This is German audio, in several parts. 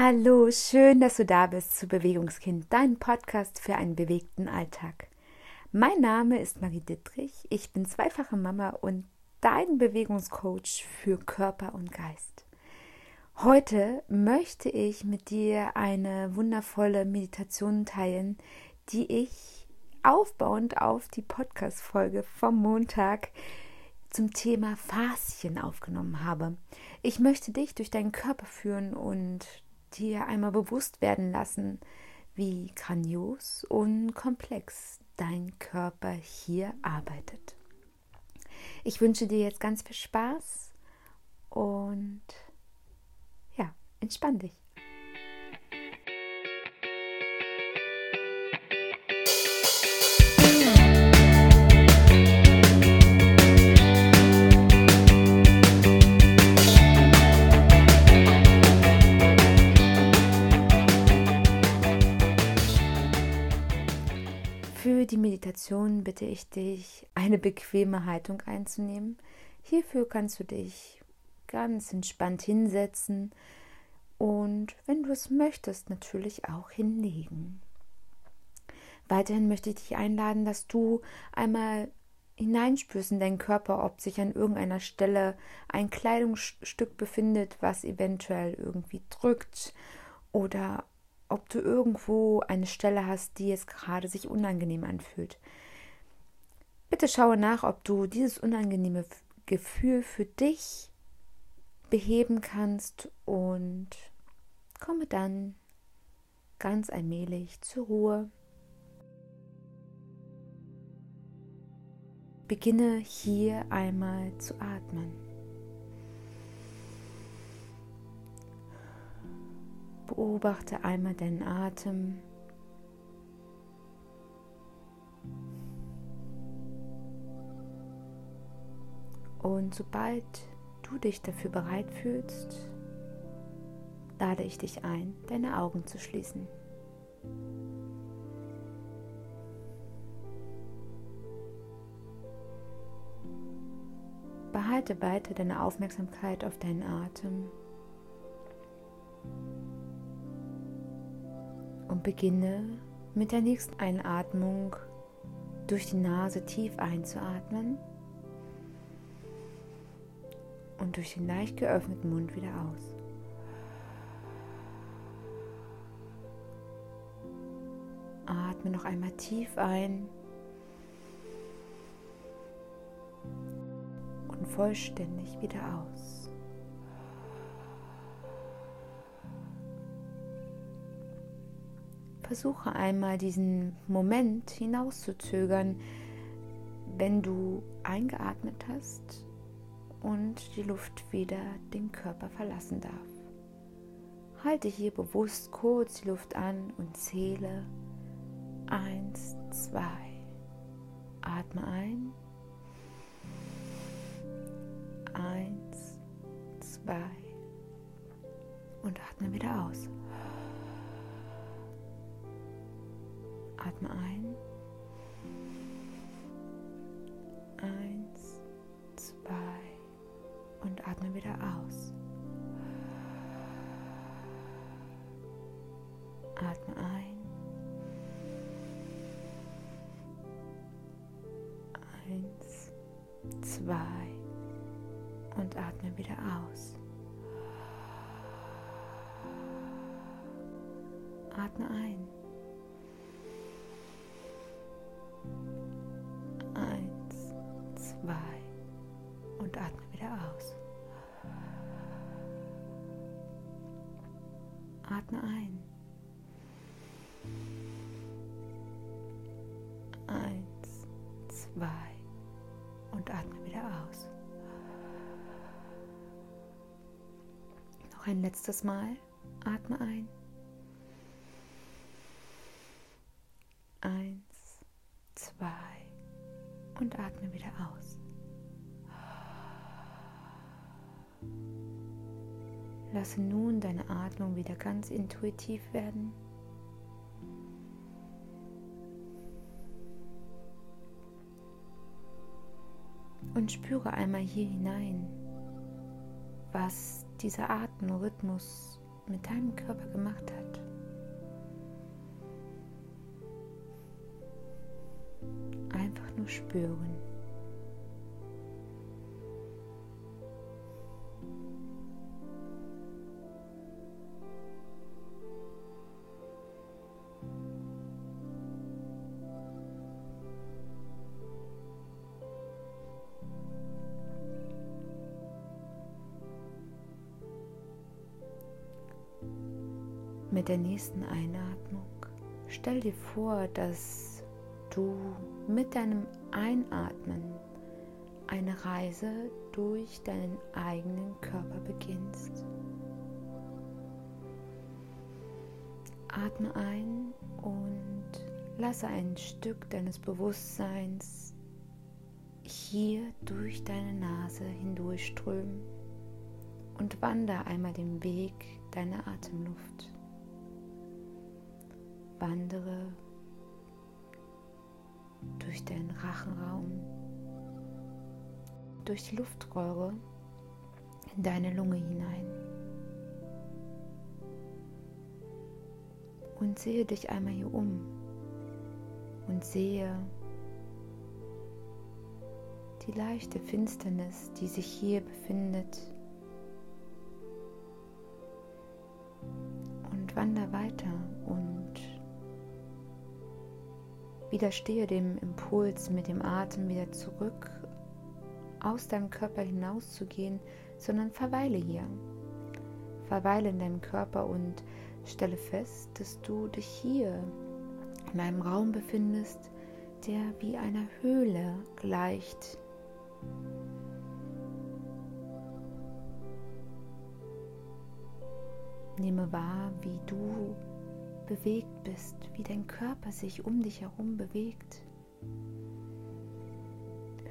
Hallo, schön, dass du da bist zu Bewegungskind, dein Podcast für einen bewegten Alltag. Mein Name ist Marie Dittrich, ich bin zweifache Mama und dein Bewegungscoach für Körper und Geist. Heute möchte ich mit dir eine wundervolle Meditation teilen, die ich aufbauend auf die Podcast-Folge vom Montag zum Thema Faszien aufgenommen habe. Ich möchte dich durch deinen Körper führen und dir einmal bewusst werden lassen, wie grandios und komplex dein Körper hier arbeitet. Ich wünsche dir jetzt ganz viel Spaß und ja, entspann dich. Meditation bitte ich dich, eine bequeme Haltung einzunehmen. Hierfür kannst du dich ganz entspannt hinsetzen und wenn du es möchtest, natürlich auch hinlegen. Weiterhin möchte ich dich einladen, dass du einmal hineinspürst in deinen Körper, ob sich an irgendeiner Stelle ein Kleidungsstück befindet, was eventuell irgendwie drückt oder ob du irgendwo eine Stelle hast, die jetzt gerade sich unangenehm anfühlt. Bitte schaue nach, ob du dieses unangenehme Gefühl für dich beheben kannst und komme dann ganz allmählich zur Ruhe. Beginne hier einmal zu atmen. Beobachte einmal deinen Atem. Und sobald du dich dafür bereit fühlst, lade ich dich ein, deine Augen zu schließen. Behalte weiter deine Aufmerksamkeit auf deinen Atem. Und beginne mit der nächsten Einatmung durch die Nase tief einzuatmen und durch den leicht geöffneten Mund wieder aus. Atme noch einmal tief ein und vollständig wieder aus. Versuche einmal diesen Moment hinauszuzögern, wenn du eingeatmet hast und die Luft wieder den Körper verlassen darf. Halte hier bewusst kurz die Luft an und zähle eins, zwei. Atme ein. Eins, zwei. Und atme wieder aus. Atme ein. Eins, zwei und atme wieder aus. Atme ein. Eins, zwei und atme wieder aus. Atme ein. Zwei und atme wieder aus. Noch ein letztes Mal. Atme ein. Eins, zwei und atme wieder aus. Lasse nun deine Atmung wieder ganz intuitiv werden. Und spüre einmal hier hinein, was dieser Atemrhythmus mit deinem Körper gemacht hat. Einfach nur spüren. Mit der nächsten Einatmung stell dir vor, dass du mit deinem Einatmen eine Reise durch deinen eigenen Körper beginnst. Atme ein und lasse ein Stück deines Bewusstseins hier durch deine Nase hindurchströmen und wandere einmal den Weg deiner Atemluft. Wandere durch deinen Rachenraum, durch die Luftröhre in deine Lunge hinein. Und sehe dich einmal hier um und sehe die leichte Finsternis, die sich hier befindet. Und wander weiter Widerstehe dem Impuls, mit dem Atem wieder zurück aus deinem Körper hinauszugehen, sondern verweile hier. Verweile in deinem Körper und stelle fest, dass du dich hier in einem Raum befindest, der wie einer Höhle gleicht. Nehme wahr, wie du bewegt bist, wie dein Körper sich um dich herum bewegt.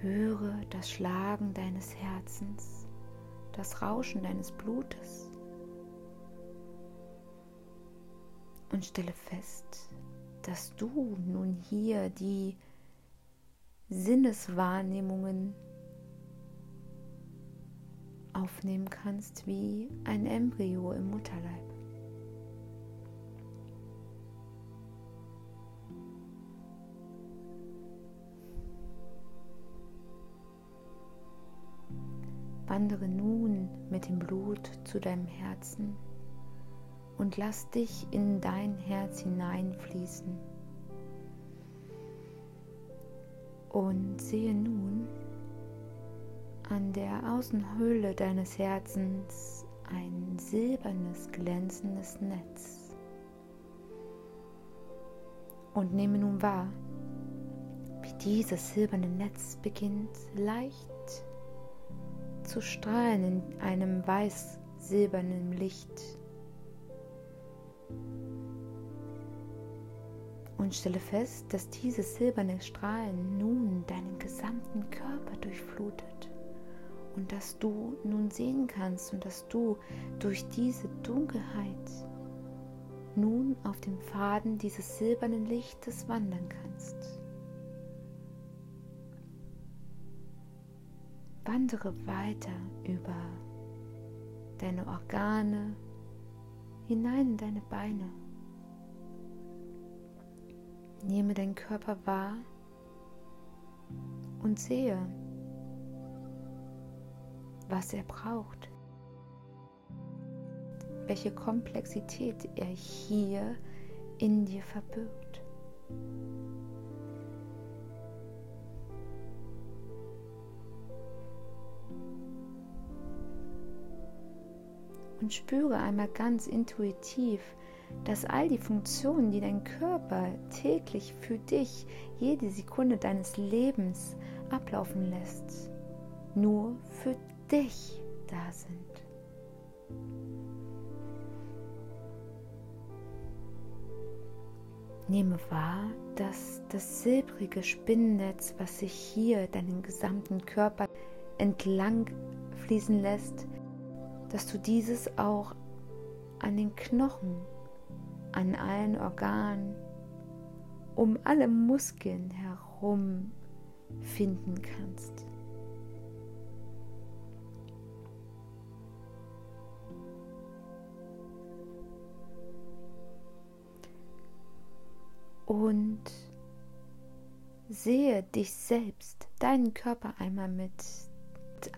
Höre das Schlagen deines Herzens, das Rauschen deines Blutes und stelle fest, dass du nun hier die Sinneswahrnehmungen aufnehmen kannst wie ein Embryo im Mutterleib. Wandere nun mit dem Blut zu deinem Herzen und lass dich in dein Herz hineinfließen. Und sehe nun an der Außenhülle deines Herzens ein silbernes, glänzendes Netz. Und nehme nun wahr, wie dieses silberne Netz beginnt leicht zu strahlen in einem weiß-silbernen Licht. Und stelle fest, dass diese silberne Strahlen nun deinen gesamten Körper durchflutet und dass du nun sehen kannst und dass du durch diese Dunkelheit nun auf dem Faden dieses silbernen Lichtes wandern kannst. Wandere weiter über deine Organe hinein in deine Beine. Nehme deinen Körper wahr und sehe, was er braucht, welche Komplexität er hier in dir verbirgt. Und spüre einmal ganz intuitiv, dass all die Funktionen, die dein Körper täglich für dich jede Sekunde deines Lebens ablaufen lässt, nur für dich da sind. Nehme wahr, dass das silbrige Spinnennetz, was sich hier deinen gesamten Körper entlang fließen lässt, dass du dieses auch an den Knochen, an allen Organen, um alle Muskeln herum finden kannst. Und sehe dich selbst, deinen Körper einmal mit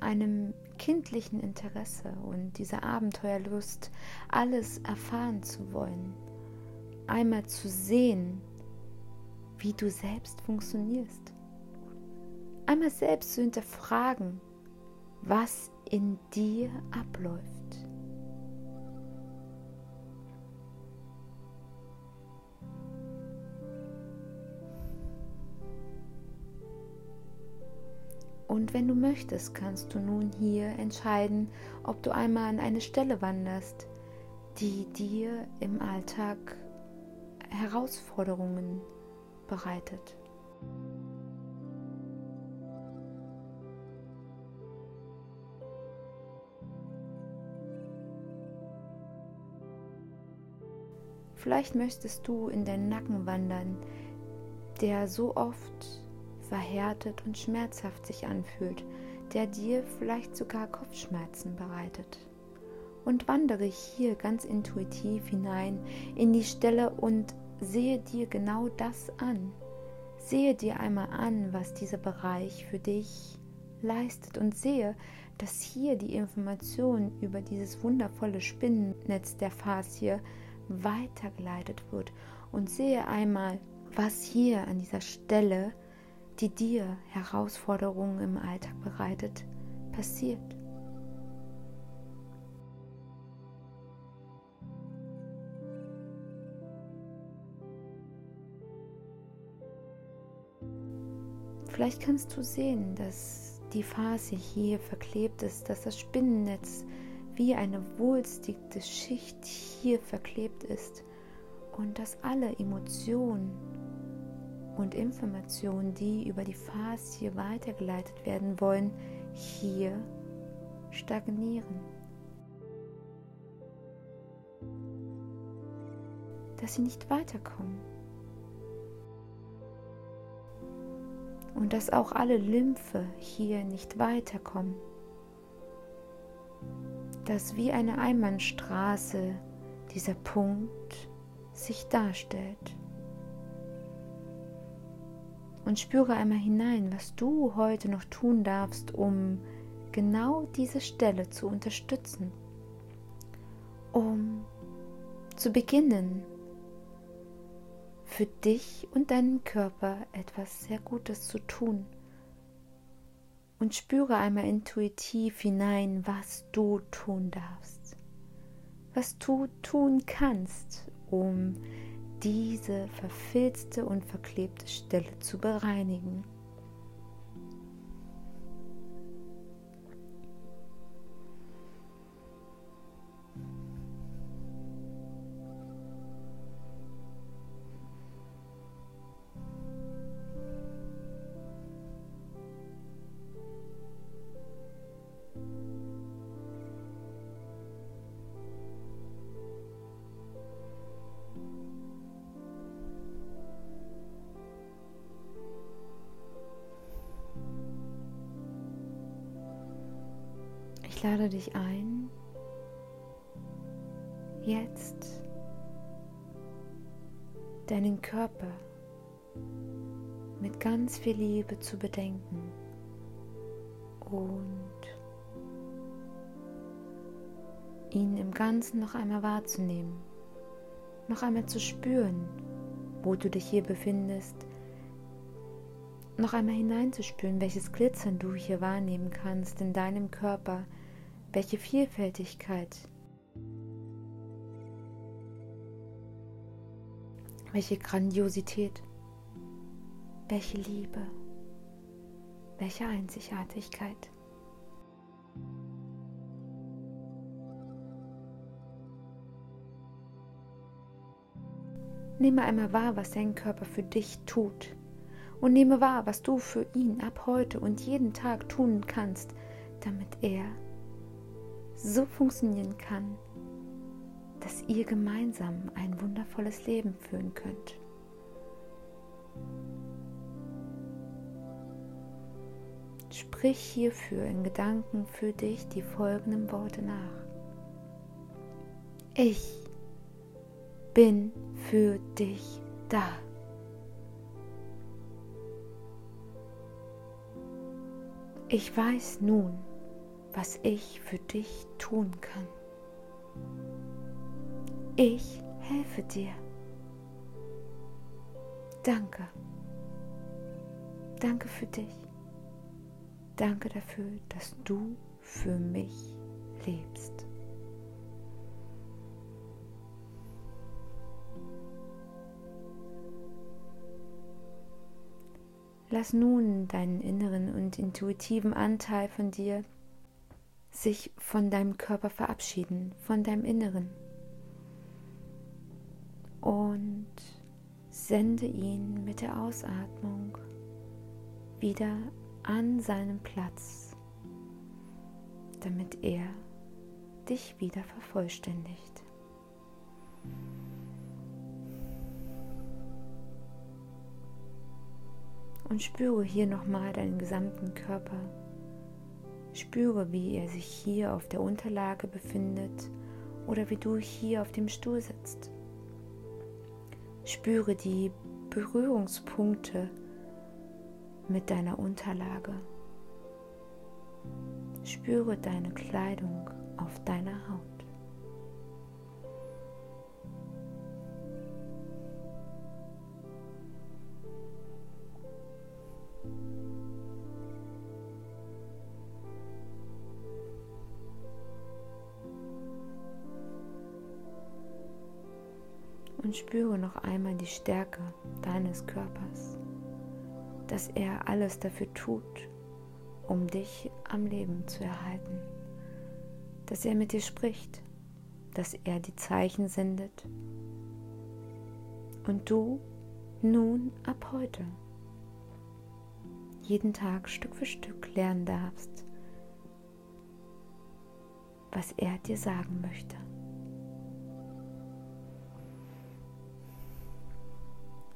einem kindlichen Interesse und dieser Abenteuerlust, alles erfahren zu wollen, einmal zu sehen, wie du selbst funktionierst, einmal selbst zu hinterfragen, was in dir abläuft. Wenn du möchtest, kannst du nun hier entscheiden, ob du einmal an eine Stelle wanderst, die dir im Alltag Herausforderungen bereitet. Vielleicht möchtest du in deinen Nacken wandern, der so oft verhärtet und schmerzhaft sich anfühlt, der dir vielleicht sogar Kopfschmerzen bereitet. Und wandere hier ganz intuitiv hinein in die Stelle und sehe dir genau das an. Sehe dir einmal an, was dieser Bereich für dich leistet und sehe, dass hier die Information über dieses wundervolle Spinnennetz der Faszie weitergeleitet wird und sehe einmal, was hier an dieser Stelle die dir Herausforderungen im Alltag bereitet, passiert. Vielleicht kannst du sehen, dass die Phase hier verklebt ist, dass das Spinnennetz wie eine wulstige Schicht hier verklebt ist und dass alle Emotionen und Informationen, die über die Faszie weitergeleitet werden wollen, hier stagnieren. Dass sie nicht weiterkommen. Und dass auch alle Lymphe hier nicht weiterkommen. Dass wie eine Einbahnstraße dieser Punkt sich darstellt und spüre einmal hinein, was du heute noch tun darfst, um genau diese Stelle zu unterstützen, um zu beginnen, für dich und deinen Körper etwas sehr Gutes zu tun. Und spüre einmal intuitiv hinein, was du tun darfst, was du tun kannst, um diese verfilzte und verklebte Stelle zu bereinigen. Ich lade dich ein, jetzt deinen Körper mit ganz viel Liebe zu bedenken und ihn im Ganzen noch einmal wahrzunehmen, noch einmal zu spüren, wo du dich hier befindest, noch einmal hineinzuspüren, welches Glitzern du hier wahrnehmen kannst in deinem Körper, welche Vielfältigkeit, welche Grandiosität, welche Liebe, welche Einzigartigkeit. Nehme einmal wahr, was dein Körper für dich tut. Und nehme wahr, was du für ihn ab heute und jeden Tag tun kannst, damit er so funktionieren kann, dass ihr gemeinsam ein wundervolles Leben führen könnt. Sprich hierfür in Gedanken für dich die folgenden Worte nach. Ich bin für dich da. Ich weiß nun, was ich für dich tun kann. Ich helfe dir. Danke. Danke für dich. Danke dafür, dass du für mich lebst. Lass nun deinen inneren und intuitiven Anteil von dir sich von deinem Körper verabschieden, von deinem Inneren. Und sende ihn mit der Ausatmung wieder an seinen Platz, damit er dich wieder vervollständigt. Und spüre hier nochmal deinen gesamten Körper. Spüre, wie er sich hier auf der Unterlage befindet oder wie du hier auf dem Stuhl sitzt. Spüre die Berührungspunkte mit deiner Unterlage. Spüre deine Kleidung auf deiner Haut. Und spüre noch einmal die Stärke deines Körpers dass er alles dafür tut, um dich am Leben zu erhalten, dass er mit dir spricht, dass er die Zeichen sendet und du nun ab heute jeden Tag Stück für Stück lernen darfst, was er dir sagen möchte.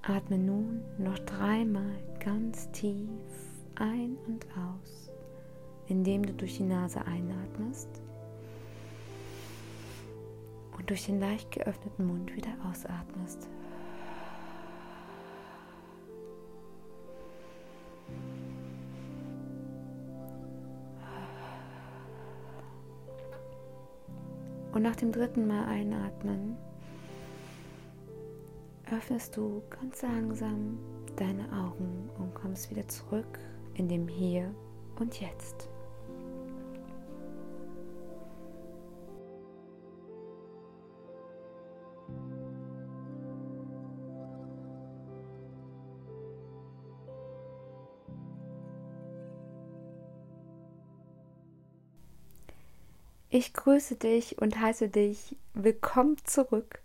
Atme nun noch dreimal ganz tief ein und aus, indem du durch die Nase einatmest und durch den leicht geöffneten Mund wieder ausatmest. Und nach dem dritten Mal einatmen öffnest du ganz langsam deine Augen und kommst wieder zurück in dem Hier und Jetzt. Ich grüße dich und heiße dich willkommen zurück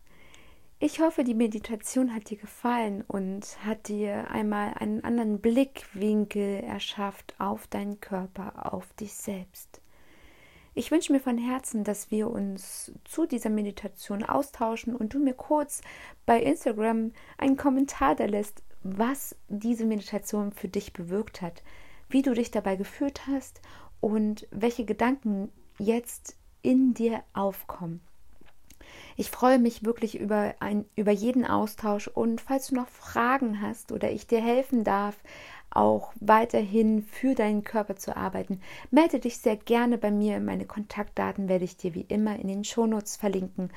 ich hoffe, die Meditation hat dir gefallen und hat dir einmal einen anderen Blickwinkel erschafft auf deinen Körper, auf dich selbst. Ich wünsche mir von Herzen, dass wir uns zu dieser Meditation austauschen und du mir kurz bei Instagram einen Kommentar da lässt, was diese Meditation für dich bewirkt hat, wie du dich dabei gefühlt hast und welche Gedanken jetzt in dir aufkommen. Ich freue mich wirklich über, ein, über jeden Austausch und falls du noch Fragen hast oder ich dir helfen darf, auch weiterhin für deinen Körper zu arbeiten, melde dich sehr gerne bei mir. Meine Kontaktdaten werde ich dir wie immer in den Shownotes verlinken.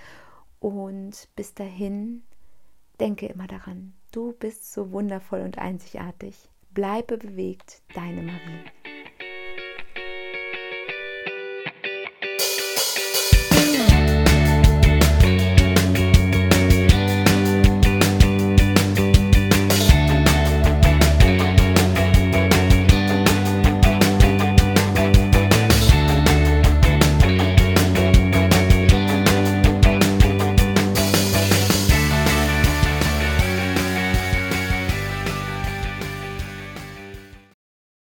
Und bis dahin, denke immer daran, du bist so wundervoll und einzigartig. Bleibe bewegt, deine Marie.